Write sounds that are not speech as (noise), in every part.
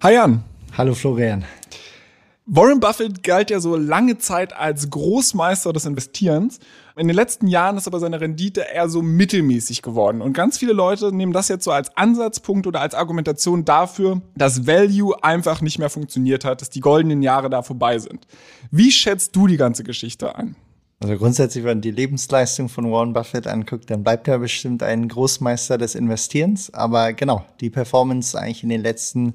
Hi Jan. Hallo Florian. Warren Buffett galt ja so lange Zeit als Großmeister des Investierens. In den letzten Jahren ist aber seine Rendite eher so mittelmäßig geworden. Und ganz viele Leute nehmen das jetzt so als Ansatzpunkt oder als Argumentation dafür, dass Value einfach nicht mehr funktioniert hat, dass die goldenen Jahre da vorbei sind. Wie schätzt du die ganze Geschichte ein? Also grundsätzlich, wenn man die Lebensleistung von Warren Buffett anguckt, dann bleibt er bestimmt ein Großmeister des Investierens. Aber genau, die Performance eigentlich in den letzten,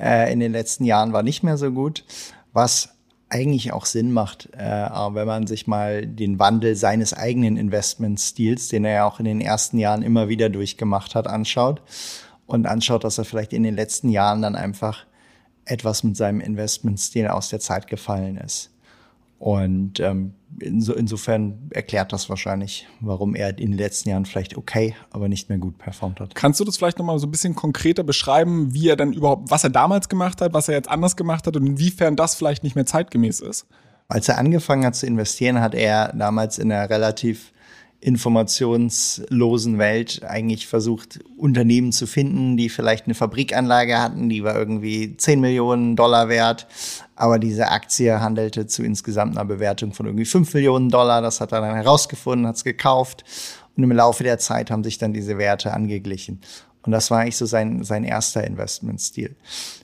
äh, in den letzten Jahren war nicht mehr so gut, was eigentlich auch Sinn macht, äh, wenn man sich mal den Wandel seines eigenen Investmentstils, den er ja auch in den ersten Jahren immer wieder durchgemacht hat, anschaut und anschaut, dass er vielleicht in den letzten Jahren dann einfach etwas mit seinem Investmentstil aus der Zeit gefallen ist. Und ähm, inso, insofern erklärt das wahrscheinlich, warum er in den letzten Jahren vielleicht okay, aber nicht mehr gut performt hat. Kannst du das vielleicht nochmal so ein bisschen konkreter beschreiben, wie er dann überhaupt, was er damals gemacht hat, was er jetzt anders gemacht hat und inwiefern das vielleicht nicht mehr zeitgemäß ist? Als er angefangen hat zu investieren, hat er damals in einer relativ informationslosen Welt eigentlich versucht, Unternehmen zu finden, die vielleicht eine Fabrikanlage hatten, die war irgendwie 10 Millionen Dollar wert, aber diese Aktie handelte zu insgesamt einer Bewertung von irgendwie 5 Millionen Dollar. Das hat er dann herausgefunden, hat es gekauft und im Laufe der Zeit haben sich dann diese Werte angeglichen. Und das war eigentlich so sein, sein erster Investmentstil.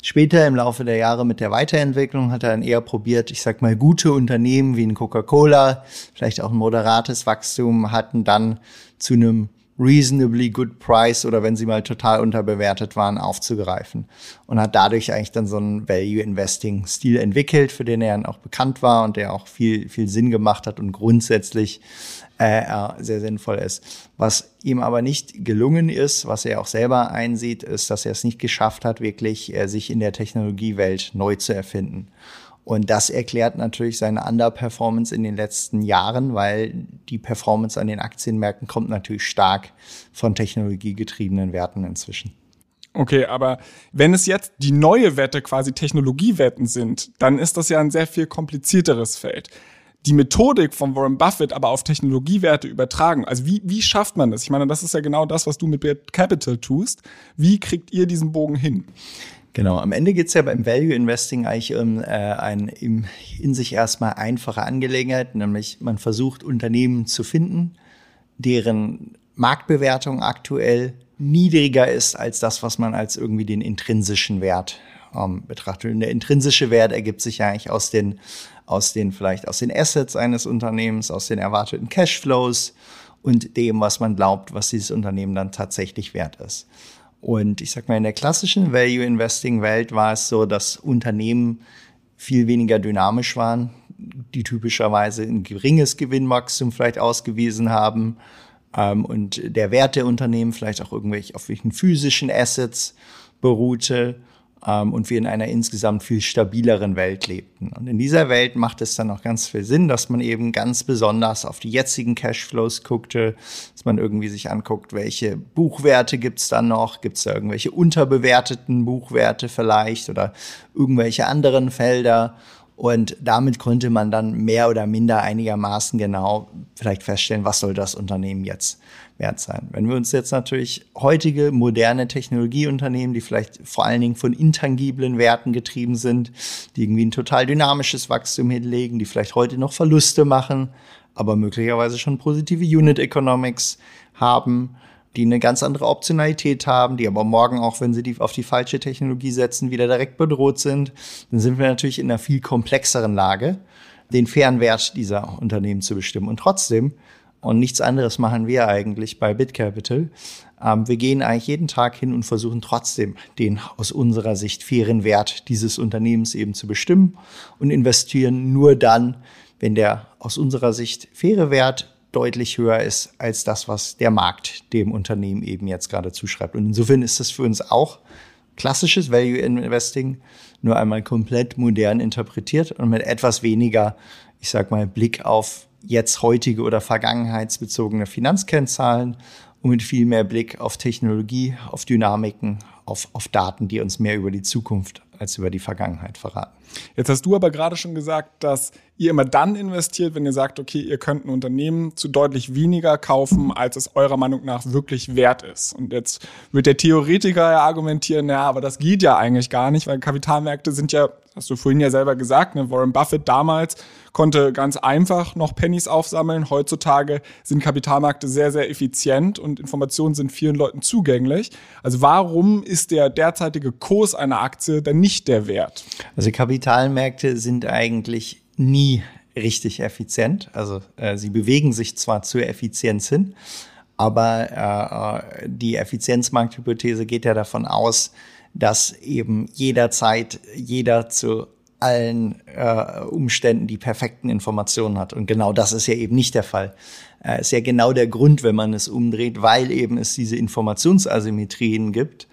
Später im Laufe der Jahre mit der Weiterentwicklung hat er dann eher probiert, ich sag mal, gute Unternehmen wie ein Coca-Cola, vielleicht auch ein moderates Wachstum hatten, dann zu einem reasonably good price oder wenn sie mal total unterbewertet waren, aufzugreifen. Und hat dadurch eigentlich dann so einen Value Investing Stil entwickelt, für den er dann auch bekannt war und der auch viel, viel Sinn gemacht hat und grundsätzlich äh, sehr sinnvoll ist. Was ihm aber nicht gelungen ist, was er auch selber einsieht, ist, dass er es nicht geschafft hat, wirklich äh, sich in der Technologiewelt neu zu erfinden. Und das erklärt natürlich seine Underperformance in den letzten Jahren, weil die Performance an den Aktienmärkten kommt natürlich stark von technologiegetriebenen Werten inzwischen. Okay, aber wenn es jetzt die neue Wette quasi Technologiewetten sind, dann ist das ja ein sehr viel komplizierteres Feld die Methodik von Warren Buffett aber auf Technologiewerte übertragen. Also wie, wie schafft man das? Ich meine, das ist ja genau das, was du mit Capital tust. Wie kriegt ihr diesen Bogen hin? Genau, am Ende geht es ja beim Value Investing eigentlich um äh, ein in, in sich erstmal einfache Angelegenheit, nämlich man versucht Unternehmen zu finden, deren Marktbewertung aktuell niedriger ist als das, was man als irgendwie den intrinsischen Wert ähm, betrachtet. Und der intrinsische Wert ergibt sich ja eigentlich aus den aus den vielleicht aus den Assets eines Unternehmens, aus den erwarteten Cashflows und dem, was man glaubt, was dieses Unternehmen dann tatsächlich wert ist. Und ich sag mal, in der klassischen Value Investing Welt war es so, dass Unternehmen viel weniger dynamisch waren, die typischerweise ein geringes Gewinnwachstum vielleicht ausgewiesen haben ähm, und der Wert der Unternehmen vielleicht auch irgendwelche auf welchen physischen Assets beruhte und wir in einer insgesamt viel stabileren Welt lebten. Und in dieser Welt macht es dann auch ganz viel Sinn, dass man eben ganz besonders auf die jetzigen Cashflows guckte, dass man irgendwie sich anguckt, welche Buchwerte gibt's dann noch, gibt's da irgendwelche unterbewerteten Buchwerte vielleicht oder irgendwelche anderen Felder und damit konnte man dann mehr oder minder einigermaßen genau vielleicht feststellen, was soll das Unternehmen jetzt wert sein. Wenn wir uns jetzt natürlich heutige moderne Technologieunternehmen, die vielleicht vor allen Dingen von intangiblen Werten getrieben sind, die irgendwie ein total dynamisches Wachstum hinlegen, die vielleicht heute noch Verluste machen, aber möglicherweise schon positive Unit Economics haben, die eine ganz andere Optionalität haben, die aber morgen auch, wenn sie die auf die falsche Technologie setzen, wieder direkt bedroht sind, dann sind wir natürlich in einer viel komplexeren Lage, den fairen Wert dieser Unternehmen zu bestimmen. Und trotzdem, und nichts anderes machen wir eigentlich bei BitCapital, ähm, wir gehen eigentlich jeden Tag hin und versuchen trotzdem den aus unserer Sicht fairen Wert dieses Unternehmens eben zu bestimmen und investieren nur dann, wenn der aus unserer Sicht faire Wert deutlich höher ist als das, was der Markt dem Unternehmen eben jetzt gerade zuschreibt. Und insofern ist das für uns auch klassisches Value Investing, nur einmal komplett modern interpretiert und mit etwas weniger, ich sag mal, Blick auf jetzt heutige oder vergangenheitsbezogene Finanzkennzahlen und mit viel mehr Blick auf Technologie, auf Dynamiken, auf, auf Daten, die uns mehr über die Zukunft als über die Vergangenheit verraten. Jetzt hast du aber gerade schon gesagt, dass ihr immer dann investiert, wenn ihr sagt, okay, ihr könnt ein Unternehmen zu deutlich weniger kaufen, als es eurer Meinung nach wirklich wert ist. Und jetzt wird der Theoretiker ja argumentieren, ja, aber das geht ja eigentlich gar nicht, weil Kapitalmärkte sind ja, hast du vorhin ja selber gesagt, ne, Warren Buffett damals konnte ganz einfach noch Pennies aufsammeln. Heutzutage sind Kapitalmärkte sehr, sehr effizient und Informationen sind vielen Leuten zugänglich. Also warum ist der derzeitige Kurs einer Aktie dann nicht der Wert? Also Kapitalmärkte sind eigentlich nie richtig effizient. Also äh, sie bewegen sich zwar zur Effizienz hin, aber äh, die Effizienzmarkthypothese geht ja davon aus, dass eben jederzeit jeder zu allen äh, Umständen die perfekten Informationen hat. Und genau das ist ja eben nicht der Fall. Äh, ist ja genau der Grund, wenn man es umdreht, weil eben es diese Informationsasymmetrien gibt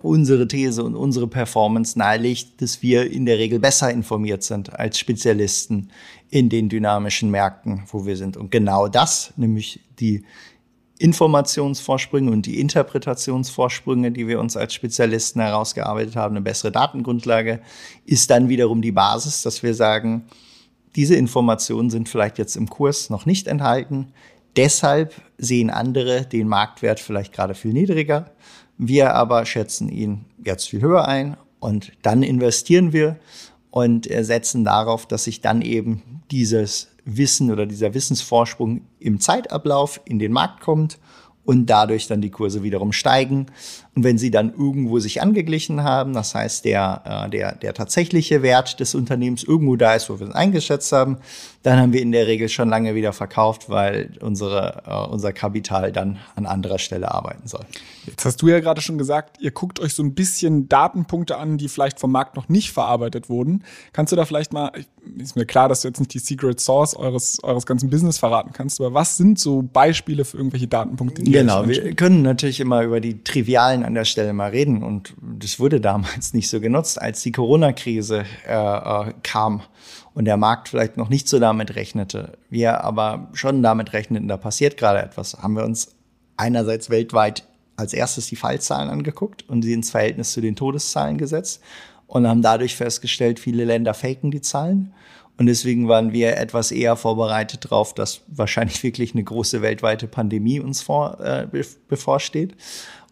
unsere These und unsere Performance nahelegt, dass wir in der Regel besser informiert sind als Spezialisten in den dynamischen Märkten, wo wir sind. Und genau das, nämlich die Informationsvorsprünge und die Interpretationsvorsprünge, die wir uns als Spezialisten herausgearbeitet haben, eine bessere Datengrundlage, ist dann wiederum die Basis, dass wir sagen, diese Informationen sind vielleicht jetzt im Kurs noch nicht enthalten. Deshalb sehen andere den Marktwert vielleicht gerade viel niedriger wir aber schätzen ihn jetzt viel höher ein und dann investieren wir und setzen darauf, dass sich dann eben dieses Wissen oder dieser Wissensvorsprung im Zeitablauf in den Markt kommt und dadurch dann die Kurse wiederum steigen. Und wenn sie dann irgendwo sich angeglichen haben, das heißt, der, äh, der, der tatsächliche Wert des Unternehmens irgendwo da ist, wo wir es eingeschätzt haben, dann haben wir in der Regel schon lange wieder verkauft, weil unsere, äh, unser Kapital dann an anderer Stelle arbeiten soll. Jetzt hast du ja gerade schon gesagt, ihr guckt euch so ein bisschen Datenpunkte an, die vielleicht vom Markt noch nicht verarbeitet wurden. Kannst du da vielleicht mal, ist mir klar, dass du jetzt nicht die Secret Source eures, eures ganzen Business verraten kannst, aber was sind so Beispiele für irgendwelche Datenpunkte? Die genau, wir können natürlich immer über die trivialen an der Stelle mal reden und das wurde damals (laughs) nicht so genutzt, als die Corona-Krise äh, äh, kam und der Markt vielleicht noch nicht so damit rechnete, wir aber schon damit rechneten, da passiert gerade etwas, haben wir uns einerseits weltweit als erstes die Fallzahlen angeguckt und sie ins Verhältnis zu den Todeszahlen gesetzt und haben dadurch festgestellt, viele Länder faken die Zahlen. Und deswegen waren wir etwas eher vorbereitet darauf, dass wahrscheinlich (laughs) wirklich eine große weltweite Pandemie uns vor, äh, bevorsteht.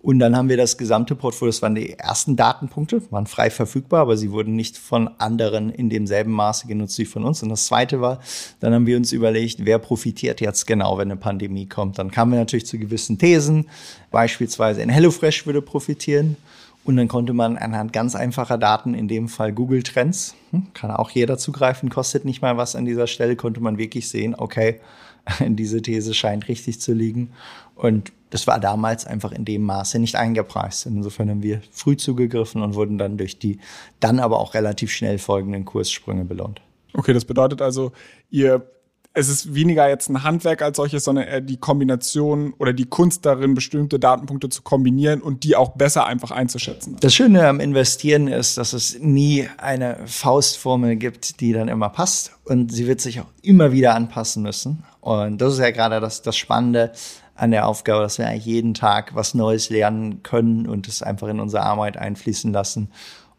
Und dann haben wir das gesamte Portfolio, das waren die ersten Datenpunkte, waren frei verfügbar, aber sie wurden nicht von anderen in demselben Maße genutzt wie von uns. Und das zweite war, dann haben wir uns überlegt, wer profitiert jetzt genau, wenn eine Pandemie kommt. Dann kamen wir natürlich zu gewissen Thesen, beispielsweise in HelloFresh würde profitieren. Und dann konnte man anhand ganz einfacher Daten, in dem Fall Google Trends, hm, kann auch jeder zugreifen, kostet nicht mal was an dieser Stelle, konnte man wirklich sehen, okay, (laughs) diese These scheint richtig zu liegen. Und das war damals einfach in dem Maße nicht eingepreist. Insofern haben wir früh zugegriffen und wurden dann durch die dann aber auch relativ schnell folgenden Kurssprünge belohnt. Okay, das bedeutet also, ihr es ist weniger jetzt ein Handwerk als solches, sondern eher die Kombination oder die Kunst darin, bestimmte Datenpunkte zu kombinieren und die auch besser einfach einzuschätzen. Das Schöne am Investieren ist, dass es nie eine Faustformel gibt, die dann immer passt und sie wird sich auch immer wieder anpassen müssen. Und das ist ja gerade das, das Spannende an der Aufgabe, dass wir eigentlich jeden Tag was Neues lernen können und es einfach in unsere Arbeit einfließen lassen.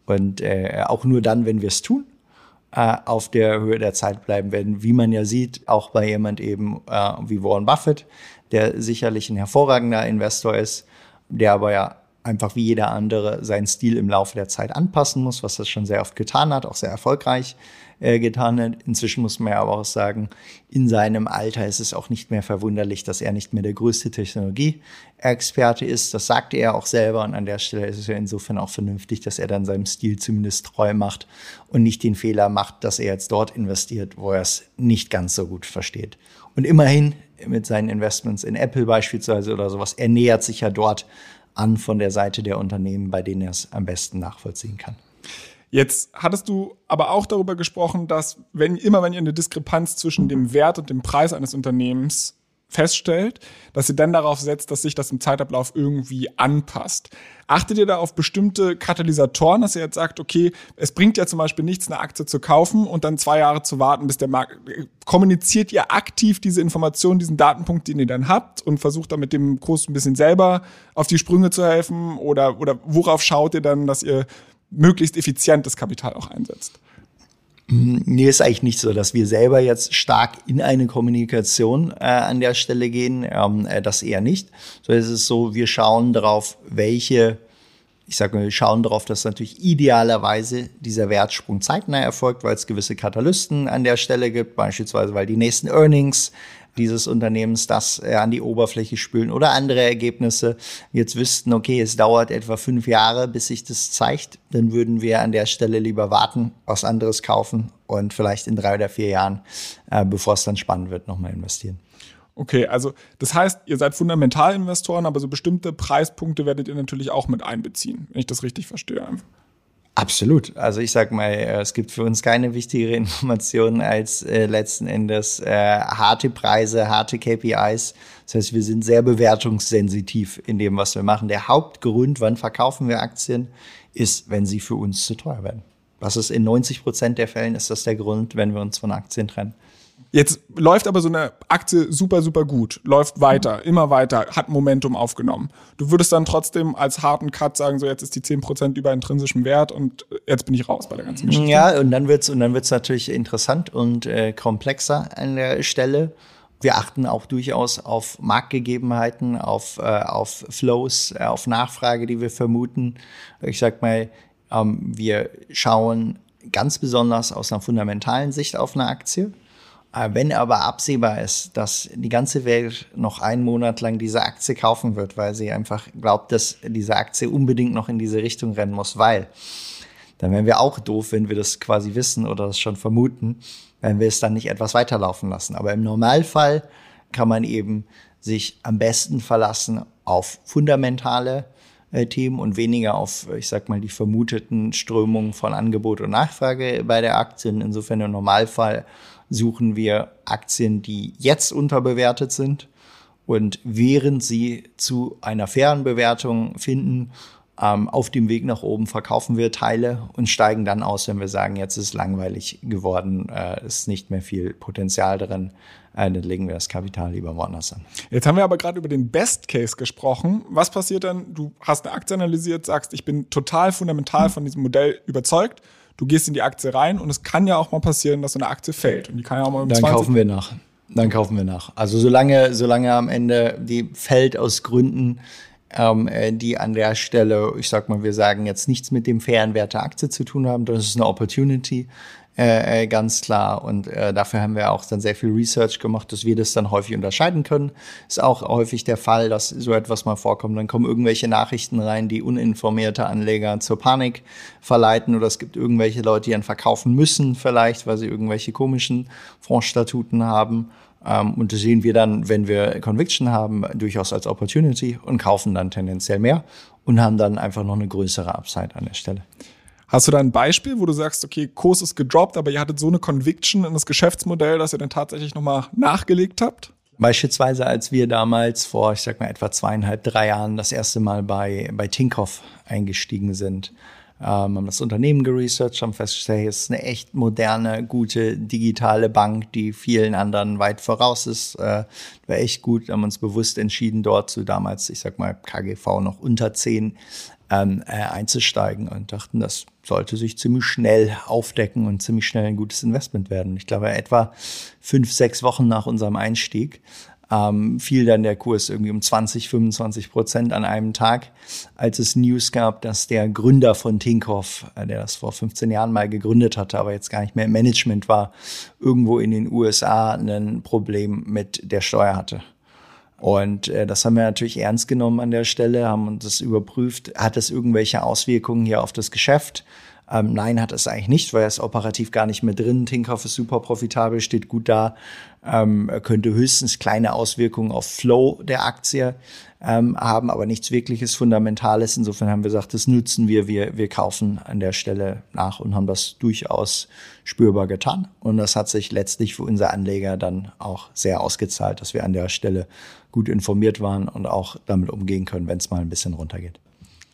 Und äh, auch nur dann, wenn wir es tun, äh, auf der Höhe der Zeit bleiben werden. Wie man ja sieht, auch bei jemand eben äh, wie Warren Buffett, der sicherlich ein hervorragender Investor ist, der aber ja einfach wie jeder andere seinen Stil im Laufe der Zeit anpassen muss, was er schon sehr oft getan hat, auch sehr erfolgreich äh, getan hat. Inzwischen muss man ja aber auch sagen, in seinem Alter ist es auch nicht mehr verwunderlich, dass er nicht mehr der größte Technologie-Experte ist. Das sagte er auch selber und an der Stelle ist es ja insofern auch vernünftig, dass er dann seinem Stil zumindest treu macht und nicht den Fehler macht, dass er jetzt dort investiert, wo er es nicht ganz so gut versteht. Und immerhin mit seinen Investments in Apple beispielsweise oder sowas, er nähert sich ja dort an von der Seite der Unternehmen, bei denen er es am besten nachvollziehen kann. Jetzt hattest du aber auch darüber gesprochen, dass wenn immer wenn ihr eine Diskrepanz zwischen dem Wert und dem Preis eines Unternehmens feststellt, dass ihr dann darauf setzt, dass sich das im Zeitablauf irgendwie anpasst. Achtet ihr da auf bestimmte Katalysatoren, dass ihr jetzt sagt, okay, es bringt ja zum Beispiel nichts, eine Aktie zu kaufen und dann zwei Jahre zu warten, bis der Markt. Kommuniziert ihr aktiv diese Informationen, diesen Datenpunkt, den ihr dann habt und versucht dann mit dem Kurs ein bisschen selber auf die Sprünge zu helfen? Oder, oder worauf schaut ihr dann, dass ihr möglichst effizient das Kapital auch einsetzt? Nee, ist eigentlich nicht so, dass wir selber jetzt stark in eine Kommunikation äh, an der Stelle gehen. Ähm, äh, das eher nicht. So ist es so, wir schauen darauf, welche, ich sage mal, wir schauen darauf, dass natürlich idealerweise dieser Wertsprung zeitnah erfolgt, weil es gewisse Katalysten an der Stelle gibt, beispielsweise weil die nächsten Earnings dieses Unternehmens das äh, an die Oberfläche spülen oder andere Ergebnisse jetzt wüssten, okay, es dauert etwa fünf Jahre, bis sich das zeigt, dann würden wir an der Stelle lieber warten, was anderes kaufen und vielleicht in drei oder vier Jahren, äh, bevor es dann spannend wird, nochmal investieren. Okay, also das heißt, ihr seid Fundamentalinvestoren, aber so bestimmte Preispunkte werdet ihr natürlich auch mit einbeziehen, wenn ich das richtig verstehe. Absolut. Also ich sag mal, äh, es gibt für uns keine wichtigere (laughs) Information als äh, letzten Endes äh, harte Preise, harte KPIs. Das heißt, wir sind sehr bewertungssensitiv in dem, was wir machen. Der Hauptgrund, wann verkaufen wir Aktien, ist, wenn sie für uns zu teuer werden. Was ist in 90 Prozent der Fällen ist das der Grund, wenn wir uns von Aktien trennen. Jetzt läuft aber so eine Aktie super, super gut, läuft weiter, immer weiter, hat Momentum aufgenommen. Du würdest dann trotzdem als harten Cut sagen, so jetzt ist die 10% über intrinsischem Wert und jetzt bin ich raus bei der ganzen Geschichte. Ja, und dann wird's und dann wird's natürlich interessant und äh, komplexer an der Stelle. Wir achten auch durchaus auf Marktgegebenheiten, auf, äh, auf Flows, äh, auf Nachfrage, die wir vermuten. Ich sag mal, ähm, wir schauen ganz besonders aus einer fundamentalen Sicht auf eine Aktie äh, wenn aber absehbar ist, dass die ganze Welt noch einen Monat lang diese Aktie kaufen wird, weil sie einfach glaubt, dass diese Aktie unbedingt noch in diese Richtung rennen muss, weil dann wären wir auch doof, wenn wir das quasi wissen oder das schon vermuten, wenn wir es dann nicht etwas weiterlaufen lassen. Aber im Normalfall kann man eben sich am besten verlassen auf fundamentale äh, Themen und weniger auf, ich sag mal, die vermuteten Strömungen von Angebot und Nachfrage bei der Aktie. Insofern im Normalfall suchen wir Aktien, die jetzt unterbewertet sind. Und während sie zu einer fairen Bewertung finden, ähm, auf dem Weg nach oben verkaufen wir Teile und steigen dann aus, wenn wir sagen, jetzt ist langweilig geworden, äh, ist nicht mehr viel Potenzial drin, äh, dann legen wir das Kapital lieber woanders an. Jetzt haben wir aber gerade über den Best Case gesprochen. Was passiert dann? Du hast eine Aktie analysiert, sagst, ich bin total fundamental von diesem Modell überzeugt du gehst in die Aktie rein und es kann ja auch mal passieren, dass so eine Aktie fällt. Und die kann ja auch mal um Dann 20 kaufen wir nach. Dann kaufen wir nach. Also solange, solange am Ende die fällt aus Gründen, ähm, äh, die an der Stelle, ich sag mal, wir sagen jetzt nichts mit dem fairen Wert der Aktie zu tun haben, das ist eine Opportunity. Äh, äh, ganz klar. Und äh, dafür haben wir auch dann sehr viel Research gemacht, dass wir das dann häufig unterscheiden können. Ist auch häufig der Fall, dass so etwas mal vorkommt. Dann kommen irgendwelche Nachrichten rein, die uninformierte Anleger zur Panik verleiten oder es gibt irgendwelche Leute, die dann verkaufen müssen vielleicht, weil sie irgendwelche komischen Fondsstatuten haben. Ähm, und das sehen wir dann, wenn wir Conviction haben, durchaus als Opportunity und kaufen dann tendenziell mehr und haben dann einfach noch eine größere Upside an der Stelle. Hast du da ein Beispiel, wo du sagst, okay, Kurs ist gedroppt, aber ihr hattet so eine Conviction in das Geschäftsmodell, dass ihr dann tatsächlich nochmal nachgelegt habt? Beispielsweise, als wir damals vor, ich sag mal, etwa zweieinhalb, drei Jahren das erste Mal bei, bei Tinkoff eingestiegen sind, ähm, haben das Unternehmen geresearched, haben festgestellt, es ist eine echt moderne, gute digitale Bank, die vielen anderen weit voraus ist. Äh, war echt gut, haben uns bewusst entschieden, dort zu damals, ich sag mal, KGV noch unter zehn ähm, äh, einzusteigen und dachten, das sollte sich ziemlich schnell aufdecken und ziemlich schnell ein gutes Investment werden. Ich glaube, etwa fünf, sechs Wochen nach unserem Einstieg ähm, fiel dann der Kurs irgendwie um 20, 25 Prozent an einem Tag, als es News gab, dass der Gründer von Tinkoff, äh, der das vor 15 Jahren mal gegründet hatte, aber jetzt gar nicht mehr im Management war, irgendwo in den USA ein Problem mit der Steuer hatte. Und äh, das haben wir natürlich ernst genommen an der Stelle, haben uns das überprüft. Hat es irgendwelche Auswirkungen hier auf das Geschäft? Ähm, nein, hat es eigentlich nicht, weil er ist operativ gar nicht mehr drin. Tinkoff ist super profitabel, steht gut da, ähm, könnte höchstens kleine Auswirkungen auf Flow der Aktie ähm, haben, aber nichts wirkliches Fundamentales. Insofern haben wir gesagt, das nutzen wir, wir, wir kaufen an der Stelle nach und haben das durchaus spürbar getan. Und das hat sich letztlich für unsere Anleger dann auch sehr ausgezahlt, dass wir an der Stelle gut informiert waren und auch damit umgehen können, wenn es mal ein bisschen runtergeht.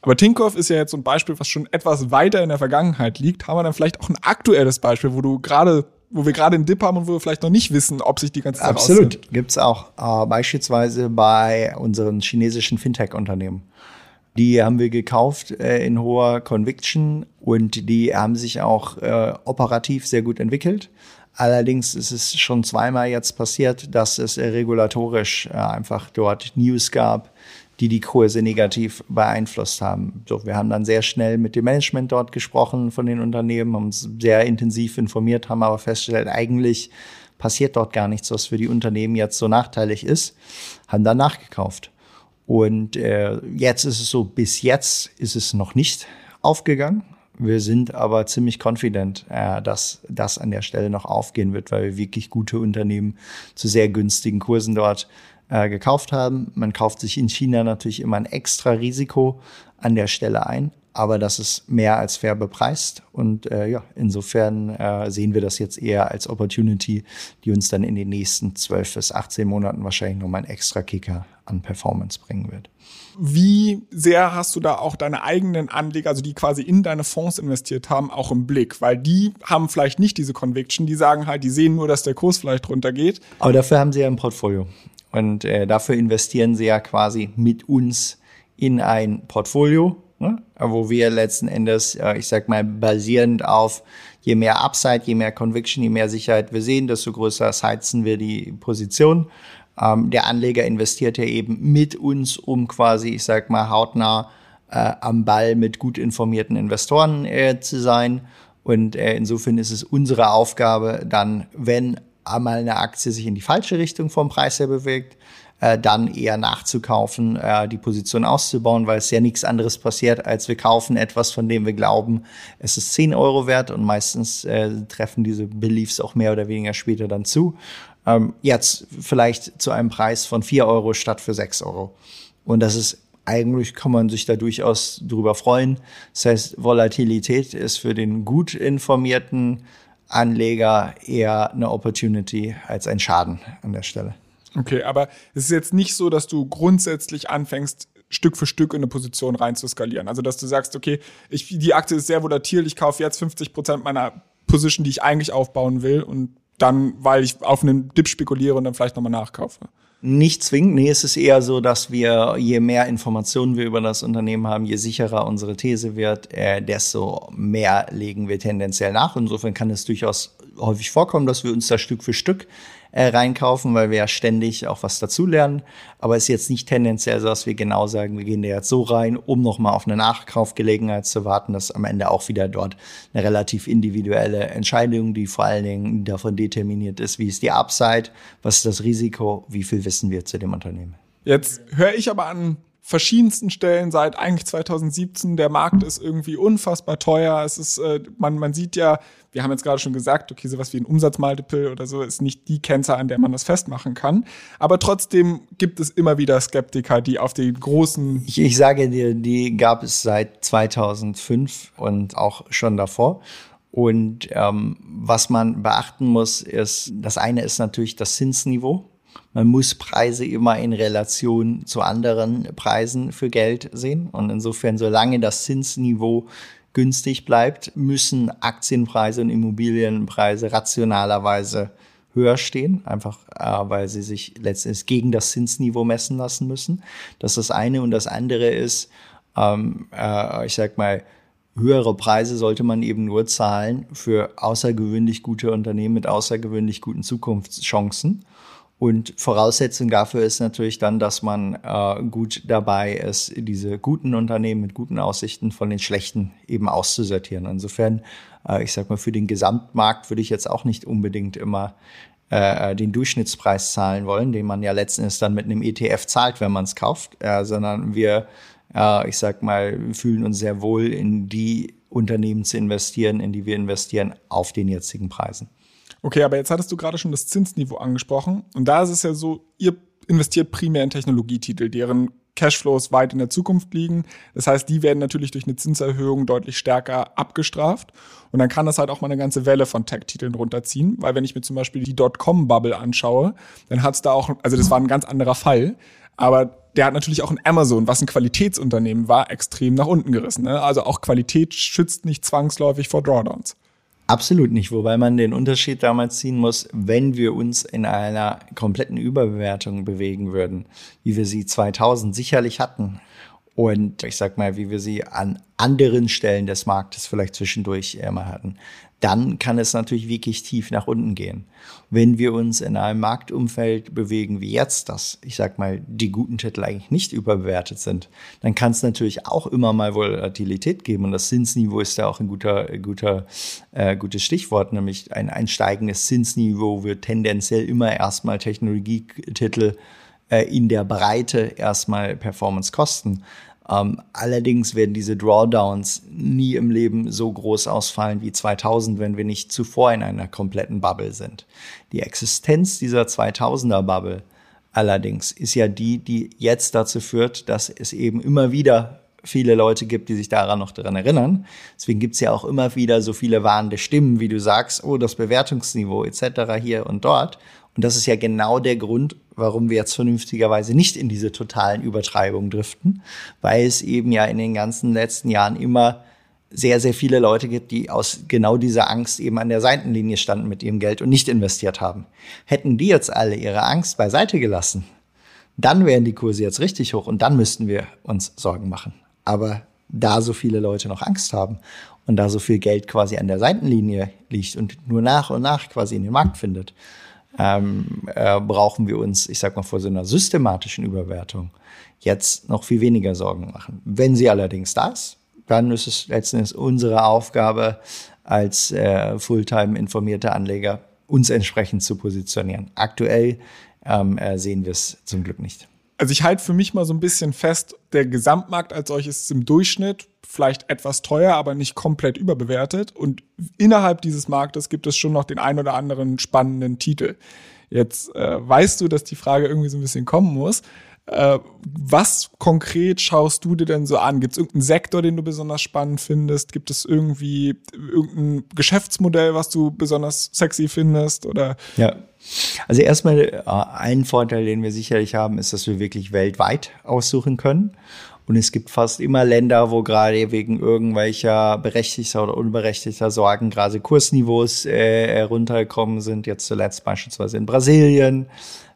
Aber Tinkoff ist ja jetzt so ein Beispiel, was schon etwas weiter in der Vergangenheit liegt. Haben wir dann vielleicht auch ein aktuelles Beispiel, wo du gerade wo wir gerade einen Dip haben und wo wir vielleicht noch nicht wissen, ob sich die ganze Zeit Absolut, gibt's auch. Äh, beispielsweise bei unseren chinesischen Fintech-Unternehmen. Die haben wir gekauft äh, in hoher Conviction und die haben sich auch äh, operativ sehr gut entwickelt. Allerdings ist es schon zweimal jetzt passiert, dass es regulatorisch äh, einfach dort News gab, die die Kurse negativ beeinflusst haben. So, wir haben dann sehr schnell mit dem Management dort gesprochen von den Unternehmen, haben uns sehr intensiv informiert, haben aber festgestellt, eigentlich passiert dort gar nichts, was für die Unternehmen jetzt so nachteilig ist, haben dann nachgekauft. Und äh, jetzt ist es so, bis jetzt ist es noch nicht aufgegangen. Wir sind aber ziemlich confident, äh, dass das an der Stelle noch aufgehen wird, weil wir wirklich gute Unternehmen zu sehr günstigen Kursen dort äh, gekauft haben. Man kauft sich in China natürlich immer ein extra Risiko an der Stelle ein, aber das ist mehr als fair bepreist. Und äh, ja, insofern äh, sehen wir das jetzt eher als Opportunity, die uns dann in den nächsten 12 bis 18 Monaten wahrscheinlich nochmal einen extra Kicker an Performance bringen wird. Wie sehr hast du da auch deine eigenen Anleger, also die quasi in deine Fonds investiert haben, auch im Blick? Weil die haben vielleicht nicht diese Conviction, die sagen halt, die sehen nur, dass der Kurs vielleicht runtergeht. Aber dafür haben sie ja ein Portfolio. Und äh, dafür investieren sie ja quasi mit uns in ein Portfolio, ne? wo wir letzten Endes, äh, ich sag mal, basierend auf je mehr Upside, je mehr Conviction, je mehr Sicherheit wir sehen, desto größer heizen wir die Position. Ähm, der Anleger investiert ja eben mit uns, um quasi, ich sag mal, hautnah äh, am Ball mit gut informierten Investoren äh, zu sein. Und äh, insofern ist es unsere Aufgabe, dann, wenn einmal eine Aktie sich in die falsche Richtung vom Preis her bewegt, äh, dann eher nachzukaufen, äh, die Position auszubauen, weil es ja nichts anderes passiert, als wir kaufen etwas, von dem wir glauben, es ist 10 Euro wert und meistens äh, treffen diese Beliefs auch mehr oder weniger später dann zu. Ähm, jetzt vielleicht zu einem Preis von 4 Euro statt für 6 Euro. Und das ist eigentlich kann man sich da durchaus drüber freuen. Das heißt, Volatilität ist für den gut informierten Anleger eher eine Opportunity als ein Schaden an der Stelle. Okay, aber es ist jetzt nicht so, dass du grundsätzlich anfängst, Stück für Stück in eine Position rein zu skalieren. Also, dass du sagst, okay, ich, die Aktie ist sehr volatil, ich kaufe jetzt 50 Prozent meiner Position, die ich eigentlich aufbauen will und dann, weil ich auf einen Dip spekuliere und dann vielleicht nochmal nachkaufe. Nicht zwingend, nee, es ist eher so, dass wir, je mehr Informationen wir über das Unternehmen haben, je sicherer unsere These wird, äh, desto mehr legen wir tendenziell nach. Insofern kann es durchaus häufig vorkommen, dass wir uns da Stück für Stück äh, reinkaufen, weil wir ja ständig auch was dazulernen. Aber es ist jetzt nicht tendenziell so, dass wir genau sagen, wir gehen da jetzt so rein, um nochmal auf eine Nachkaufgelegenheit zu warten. Das ist am Ende auch wieder dort eine relativ individuelle Entscheidung, die vor allen Dingen davon determiniert ist, wie ist die Upside, was ist das Risiko, wie viel wissen wir zu dem Unternehmen. Jetzt höre ich aber an verschiedensten Stellen seit eigentlich 2017. Der Markt ist irgendwie unfassbar teuer. Es ist, äh, man, man sieht ja, wir haben jetzt gerade schon gesagt, okay, sowas wie ein Umsatzmultiple oder so ist nicht die Kennzahl, an der man das festmachen kann. Aber trotzdem gibt es immer wieder Skeptiker, die auf den großen. Ich, ich sage dir, die gab es seit 2005 und auch schon davor. Und ähm, was man beachten muss, ist, das eine ist natürlich das Zinsniveau. Man muss Preise immer in Relation zu anderen Preisen für Geld sehen. Und insofern, solange das Zinsniveau günstig bleibt, müssen Aktienpreise und Immobilienpreise rationalerweise höher stehen, einfach äh, weil sie sich letztendlich gegen das Zinsniveau messen lassen müssen. Das ist das eine. Und das andere ist, ähm, äh, ich sag mal, höhere Preise sollte man eben nur zahlen für außergewöhnlich gute Unternehmen mit außergewöhnlich guten Zukunftschancen. Und Voraussetzung dafür ist natürlich dann, dass man äh, gut dabei ist, diese guten Unternehmen mit guten Aussichten von den schlechten eben auszusortieren. Insofern, äh, ich sag mal, für den Gesamtmarkt würde ich jetzt auch nicht unbedingt immer äh, den Durchschnittspreis zahlen wollen, den man ja letzten Endes dann mit einem ETF zahlt, wenn man es kauft, äh, sondern wir äh, ich sag mal, fühlen uns sehr wohl in die Unternehmen zu investieren, in die wir investieren, auf den jetzigen Preisen. Okay, aber jetzt hattest du gerade schon das Zinsniveau angesprochen. Und da ist es ja so, ihr investiert primär in Technologietitel, deren Cashflows weit in der Zukunft liegen. Das heißt, die werden natürlich durch eine Zinserhöhung deutlich stärker abgestraft. Und dann kann das halt auch mal eine ganze Welle von Tech-Titeln runterziehen. Weil wenn ich mir zum Beispiel die Dotcom-Bubble anschaue, dann hat es da auch, also das war ein ganz anderer Fall. Aber der hat natürlich auch ein Amazon, was ein Qualitätsunternehmen war, extrem nach unten gerissen. Ne? Also auch Qualität schützt nicht zwangsläufig vor Drawdowns. Absolut nicht, wobei man den Unterschied damals ziehen muss, wenn wir uns in einer kompletten Überbewertung bewegen würden, wie wir sie 2000 sicherlich hatten und ich sag mal, wie wir sie an anderen Stellen des Marktes vielleicht zwischendurch immer hatten, dann kann es natürlich wirklich tief nach unten gehen. Wenn wir uns in einem Marktumfeld bewegen wie jetzt, dass ich sag mal, die guten Titel eigentlich nicht überbewertet sind, dann kann es natürlich auch immer mal Volatilität geben und das Zinsniveau ist ja auch ein guter, guter, äh, gutes Stichwort, nämlich ein, ein steigendes Zinsniveau wird tendenziell immer erstmal Technologietitel äh, in der Breite erstmal Performance kosten. Ähm, allerdings werden diese Drawdowns nie im Leben so groß ausfallen wie 2000, wenn wir nicht zuvor in einer kompletten Bubble sind. Die Existenz dieser 2000er Bubble allerdings ist ja die, die jetzt dazu führt, dass es eben immer wieder viele Leute gibt, die sich daran noch daran erinnern. Deswegen gibt es ja auch immer wieder so viele warnende Stimmen, wie du sagst, oh, das Bewertungsniveau etc. hier und dort. Und das ist ja genau der Grund, warum wir jetzt vernünftigerweise nicht in diese totalen Übertreibungen driften, weil es eben ja in den ganzen letzten Jahren immer sehr, sehr viele Leute gibt, die aus genau dieser Angst eben an der Seitenlinie standen mit ihrem Geld und nicht investiert haben. Hätten die jetzt alle ihre Angst beiseite gelassen, dann wären die Kurse jetzt richtig hoch und dann müssten wir uns Sorgen machen. Aber da so viele Leute noch Angst haben und da so viel Geld quasi an der Seitenlinie liegt und nur nach und nach quasi in den Markt findet, ähm, äh, brauchen wir uns, ich sag mal, vor so einer systematischen Überwertung jetzt noch viel weniger Sorgen machen. Wenn sie allerdings da ist, dann ist es letztendlich unsere Aufgabe als äh, Fulltime informierte Anleger, uns entsprechend zu positionieren. Aktuell ähm, äh, sehen wir es zum Glück nicht. Also ich halte für mich mal so ein bisschen fest, der Gesamtmarkt als solches ist im Durchschnitt vielleicht etwas teuer, aber nicht komplett überbewertet. Und innerhalb dieses Marktes gibt es schon noch den ein oder anderen spannenden Titel. Jetzt äh, weißt du, dass die Frage irgendwie so ein bisschen kommen muss. Äh, was konkret schaust du dir denn so an? Gibt es irgendeinen Sektor, den du besonders spannend findest? Gibt es irgendwie irgendein Geschäftsmodell, was du besonders sexy findest? Oder? Ja. Also erstmal äh, ein Vorteil, den wir sicherlich haben, ist, dass wir wirklich weltweit aussuchen können. Und es gibt fast immer Länder, wo gerade wegen irgendwelcher berechtigter oder unberechtigter Sorgen gerade Kursniveaus äh, runtergekommen sind. Jetzt zuletzt beispielsweise in Brasilien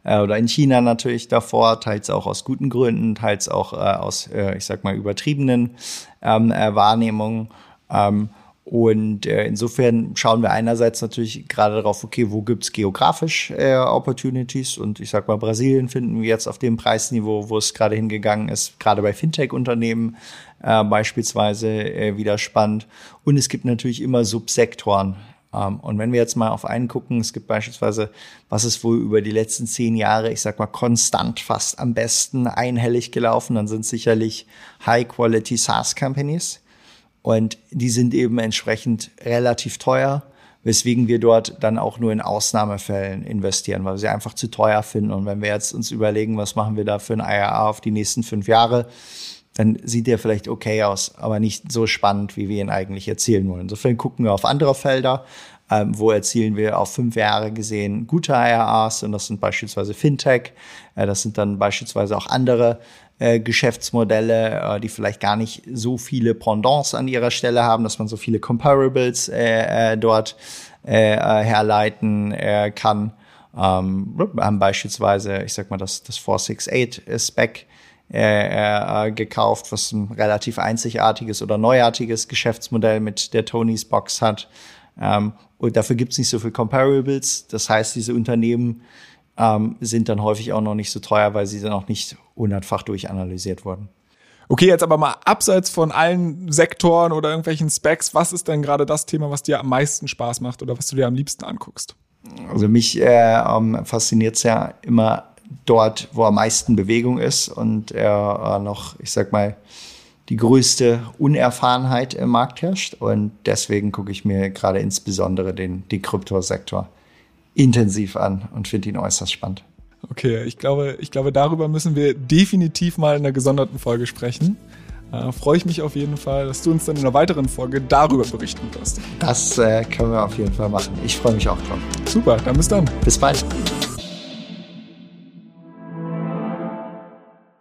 äh, oder in China natürlich davor, teils auch aus guten Gründen, teils auch äh, aus, äh, ich sag mal, übertriebenen ähm, äh, Wahrnehmungen. Ähm, und äh, insofern schauen wir einerseits natürlich gerade darauf, okay, wo gibt's geografisch äh, Opportunities? Und ich sag mal, Brasilien finden wir jetzt auf dem Preisniveau, wo es gerade hingegangen ist, gerade bei Fintech-Unternehmen äh, beispielsweise äh, wieder spannend. Und es gibt natürlich immer Subsektoren. Ähm, und wenn wir jetzt mal auf einen gucken, es gibt beispielsweise, was ist wohl über die letzten zehn Jahre, ich sag mal, konstant fast am besten einhellig gelaufen, dann sind sicherlich High-Quality SaaS-Companies und die sind eben entsprechend relativ teuer, weswegen wir dort dann auch nur in Ausnahmefällen investieren, weil wir sie einfach zu teuer finden. Und wenn wir jetzt uns überlegen, was machen wir da für ein IRA auf die nächsten fünf Jahre, dann sieht der vielleicht okay aus, aber nicht so spannend, wie wir ihn eigentlich erzielen wollen. Insofern gucken wir auf andere Felder, ähm, wo erzielen wir auf fünf Jahre gesehen gute IRAs und das sind beispielsweise Fintech, äh, das sind dann beispielsweise auch andere äh, Geschäftsmodelle, äh, die vielleicht gar nicht so viele Pendants an ihrer Stelle haben, dass man so viele Comparables äh, äh, dort äh, herleiten kann. Ähm, haben beispielsweise, ich sag mal, das, das 468 Spec äh, äh, gekauft, was ein relativ einzigartiges oder neuartiges Geschäftsmodell mit der Tonys Box hat. Ähm, und dafür gibt es nicht so viel Comparables. Das heißt, diese Unternehmen ähm, sind dann häufig auch noch nicht so teuer, weil sie dann auch nicht hundertfach durchanalysiert wurden. Okay, jetzt aber mal abseits von allen Sektoren oder irgendwelchen Specs, was ist denn gerade das Thema, was dir am meisten Spaß macht oder was du dir am liebsten anguckst? Also mich äh, ähm, fasziniert es ja immer dort, wo am meisten Bewegung ist und er äh, noch, ich sag mal, die größte Unerfahrenheit im Markt herrscht. Und deswegen gucke ich mir gerade insbesondere den, den Kryptosektor intensiv an und finde ihn äußerst spannend. Okay, ich glaube, ich glaube, darüber müssen wir definitiv mal in einer gesonderten Folge sprechen. Äh, freue ich mich auf jeden Fall, dass du uns dann in einer weiteren Folge darüber berichten wirst. Das äh, können wir auf jeden Fall machen. Ich freue mich auch drauf. Super, dann bis dann. Bis bald.